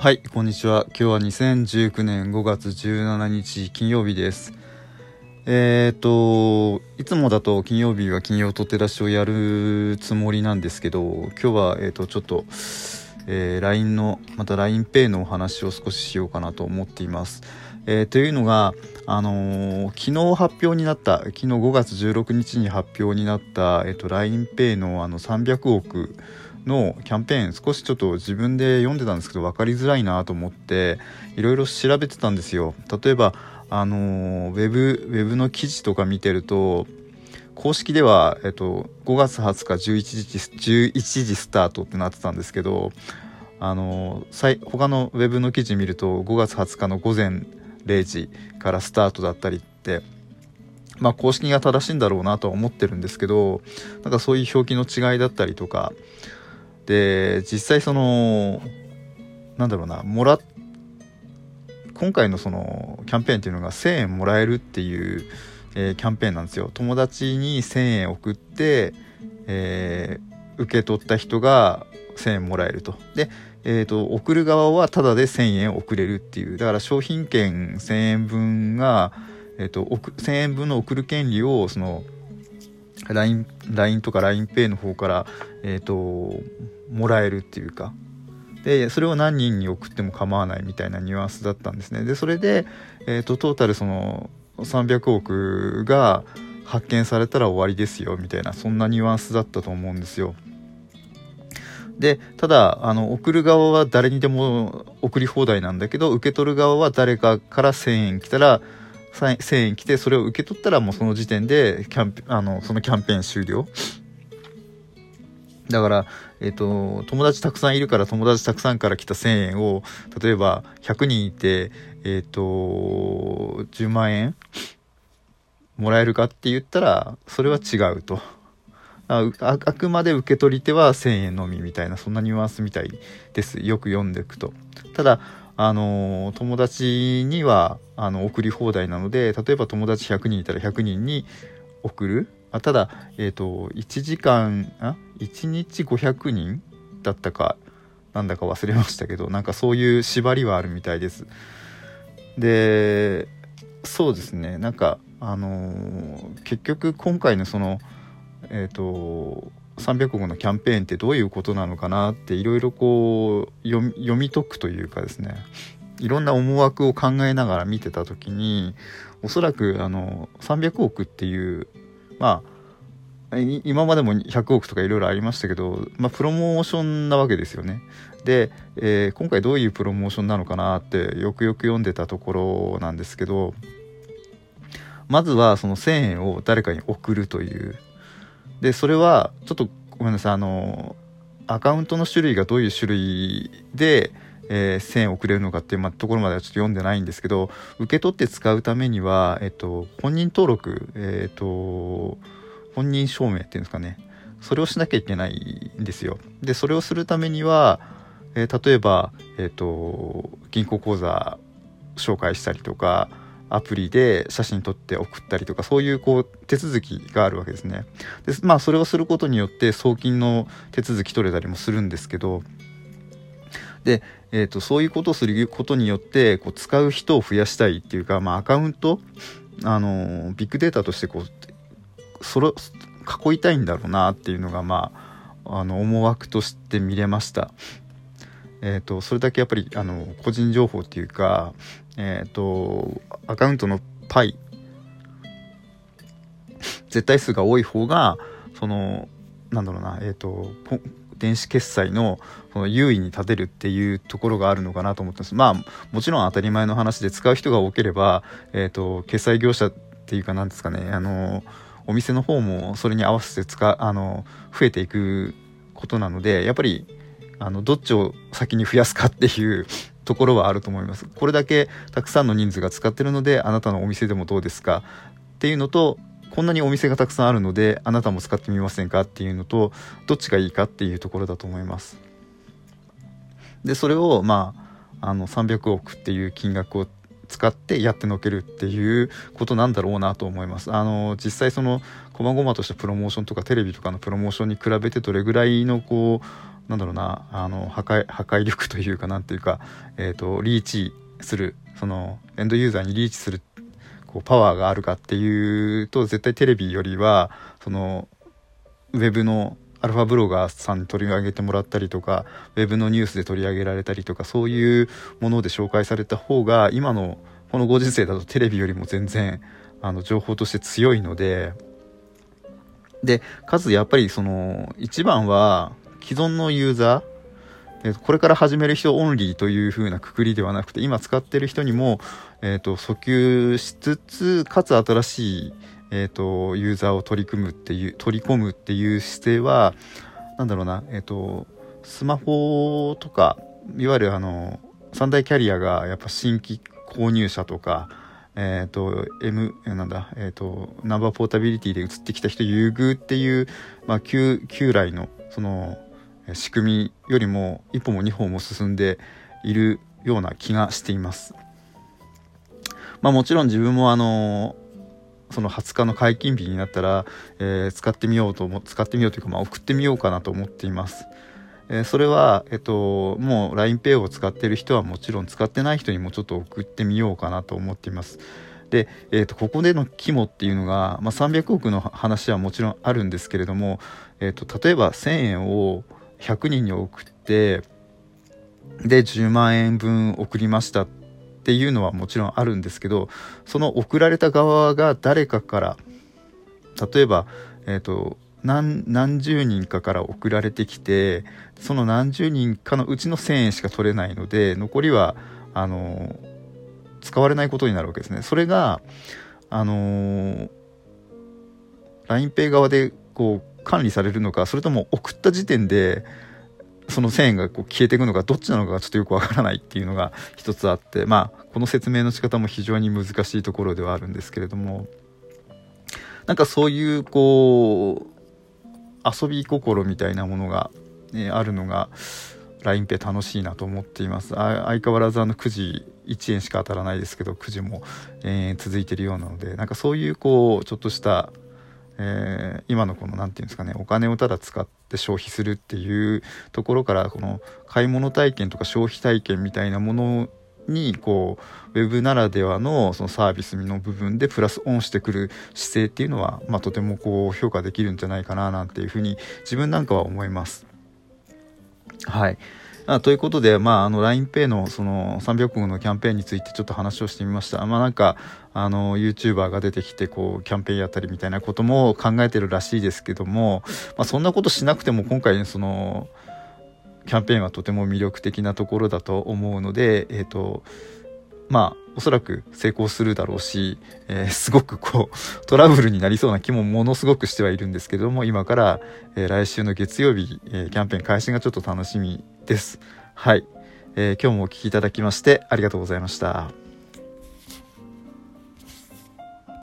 はい、こんにちは。今日は2019年5月17日金曜日です。えーと、いつもだと金曜日は金曜取って出しをやるつもりなんですけど、今日は、えーと、ちょっと、えー LINE の、また LINEPay のお話を少ししようかなと思っています。えーというのが、あのー昨日発表になった、昨日5月16日に発表になった、えーと、LINEPay のあの300億のキャンペーン少しちょっと自分で読んでたんですけど分かりづらいなと思っていろいろ調べてたんですよ。例えばあのウェブウェブの記事とか見てると公式では、えっと、5月20日11時 ,11 時スタートってなってたんですけどあの他のウェブの記事見ると5月20日の午前0時からスタートだったりってまあ公式が正しいんだろうなとは思ってるんですけどなんかそういう表記の違いだったりとかで実際そのなんだろうなもら今回のそのキャンペーンっていうのが1000円もらえるっていう、えーキャンペーンなんですよ。友達に1000円送って、えー受け取った人が1000円もらえると。で、えー、と送る側はタダで1000円送れるっていう。だから商品券1000円分が、えー、と1000円分の送る権利をその LINE, LINE とか LINEPay の方から、えー、ともらえるっていうか。でそれを何人に送っても構わないみたいなニュアンスだったんですね。でそれで、えー、とトータルその300億が発見されたら終わりですよみたいなそんなニュアンスだったと思うんですよ。でただあの送る側は誰にでも送り放題なんだけど受け取る側は誰かから1000円来たら1000円来てそれを受け取ったらもうその時点でキャンペあのそのキャンペーン終了だから、えっ、と、友達たくさんいるから友達たくさんから来た1000円を、例えば100人いて、えっ、と、10万円もらえるかって言ったら、それは違うと。あああくまで受け取り手は1000円のみみたいな、そんなニュアンスみたいです。よく読んでいくと。ただ、あの友達にはあの送り放題なので例えば友達100人いたら100人に送る。あただ、えー、と1時間あ1日500人だったかなんだか忘れましたけどなんかそういう縛りはあるみたいです。でそうですね。なんかあのー結局今回のそのえっ、と300億のキャンペーンってどういうことなのかなっていろいろこう読み解くというかですねいろんな思惑を考えながら見てた時におそらくあの300億っていうまあ今までも100億とかいろいろありましたけど、まあ、プロモーションなわけですよね。で、えー今回どういうプロモーションなのかなってよくよく読んでたところなんですけどまずはその1000円を誰かに送るというでそれはちょっとごめんなさいあのアカウントの種類がどういう種類で、えー1000円送れるのかっていう、ま、ところまではちょっと読んでないんですけど受け取って使うためには、えっと、本人登録、えっと、本人証明っていうんですかね。それをしなきゃいけないんですよ。でそれをするためには、えー例えば、えっと、銀行口座紹介したりとかアプリで写真撮って送ったりとかそういうこう手続きがあるわけですねでまあそれをすることによって送金の手続き取れたりもするんですけどで、えー、とそういうことをすることによってこう使う人を増やしたいっていうか、まあ、アカウントあのビッグデータとしてこうそれ囲いたいんだろうなっていうのがまああの思惑として見れました。えー、とそれだけやっぱりあの個人情報っていうか、えー、とアカウントのパイ絶対数が多い方がそのなんだろうなえっ、と電子決済のその優位に立てるっていうところがあるのかなと思ってます。まあもちろん当たり前の話で使う人が多ければ、えー、と決済業者っていうかなんですかねあのお店の方もそれに合わせて使あの増えていくことなのでやっぱりあのどっちを先に増やすかっていうところはあると思います。これだけたくさんの人数が使ってるのであなたのお店でもどうですか？っていうのとこんなにお店がたくさんあるのであなたも使ってみませんかっていうのとどっちがいいかっていうところだと思います。でそれをまああの300億っていう金額を使ってやってのけるっていうことなんだろうなと思います。あの実際その細々としたプロモーションとかテレビとかのプロモーションに比べてどれぐらいのこうなんだろうな、あの、破壊、破壊力というか、なんていうか、えっ、ー、と、リーチする、その、エンドユーザーにリーチする、こう、パワーがあるかっていうと、絶対テレビよりは、その、ウェブのアルファブロガーさんに取り上げてもらったりとか、ウェブのニュースで取り上げられたりとか、そういうもので紹介された方が、今のこのご時世だとテレビよりも全然、あの、情報として強いので、で、かつやっぱりその、一番は、既存のユーザー、えー、これから始める人オンリーという風なくくりではなくて、今使ってる人にも、えっ、ー、と、訴求しつつ、かつ新しい、えっ、ー、と、ユーザーを取り組むっていう、取り込むっていう姿勢は、なんだろうな、えっ、と、スマホとか、いわゆるあの、三大キャリアがやっぱ新規購入者とか、えっ、ー、と、M、なんだ、えっ、ー、と、ナンバーポータビリティで移ってきた人優遇っていう、まあ、旧、旧来の、その、仕組みよりも一歩も二歩も進んでいるような気がしています。まあもちろん自分もあの、その20日の解禁日になったら、えー、使ってみようと思、使ってみようというか、まあ送ってみようかなと思っています。えー、それは、えっと、もう LINEPay を使ってる人はもちろん使ってない人にもちょっと送ってみようかなと思っています。で、えっと、ここでの肝っていうのが、まあ、300億の話はもちろんあるんですけれども、えっと、例えば1000円を100人に送って、で、10万円分送りましたっていうのはもちろんあるんですけど、その送られた側が誰かから、例えば、えっと、何何十人かから送られてきてその何十人かのうちの1000円しか取れないので残りはあの使われないことになるわけですね。それがあの LINEPay 側でこう管理されるのかそれとも送った時点でその1000円がこう消えていくのかどっちなのかがちょっとよくわからないっていうのが一つあってまあこの説明の仕方も非常に難しいところではあるんですけれどもなんかそういうこう遊び心みたいなものが、ね、あるのが LINEPay 楽しいなと思っています。相変わらずあの9時1円しか当たらないですけど9時も、えー、続いてるようなのでなんかそういうこうちょっとした、えー、今のこの何て言うんですかねお金をただ使って消費するっていうところからこの買い物体験とか消費体験みたいなものにこうウェブならではのそのサービスの部分でプラスオンしてくる姿勢っていうのは、まあ、とてもこう評価できるんじゃないかななんていうふうに自分なんかは思います。はい。あということで、まあ、あの、LINEPay のその300個のキャンペーンについてちょっと話をしてみました。まあ、なんか、あの、YouTuber が出てきて、こう、キャンペーンやったりみたいなことも考えてるらしいですけども、まあ、そんなことしなくても今回、その、キャンペーンはとても魅力的なところだと思うので、えっ、ー、と、まあ、おそらく成功するだろうし、えー、すごくこう、トラブルになりそうな気もものすごくしてはいるんですけども、今から、えー、来週の月曜日、えー、キャンペーン開始がちょっと楽しみです。はい。え今日もお聴きいただきましてありがとうございました。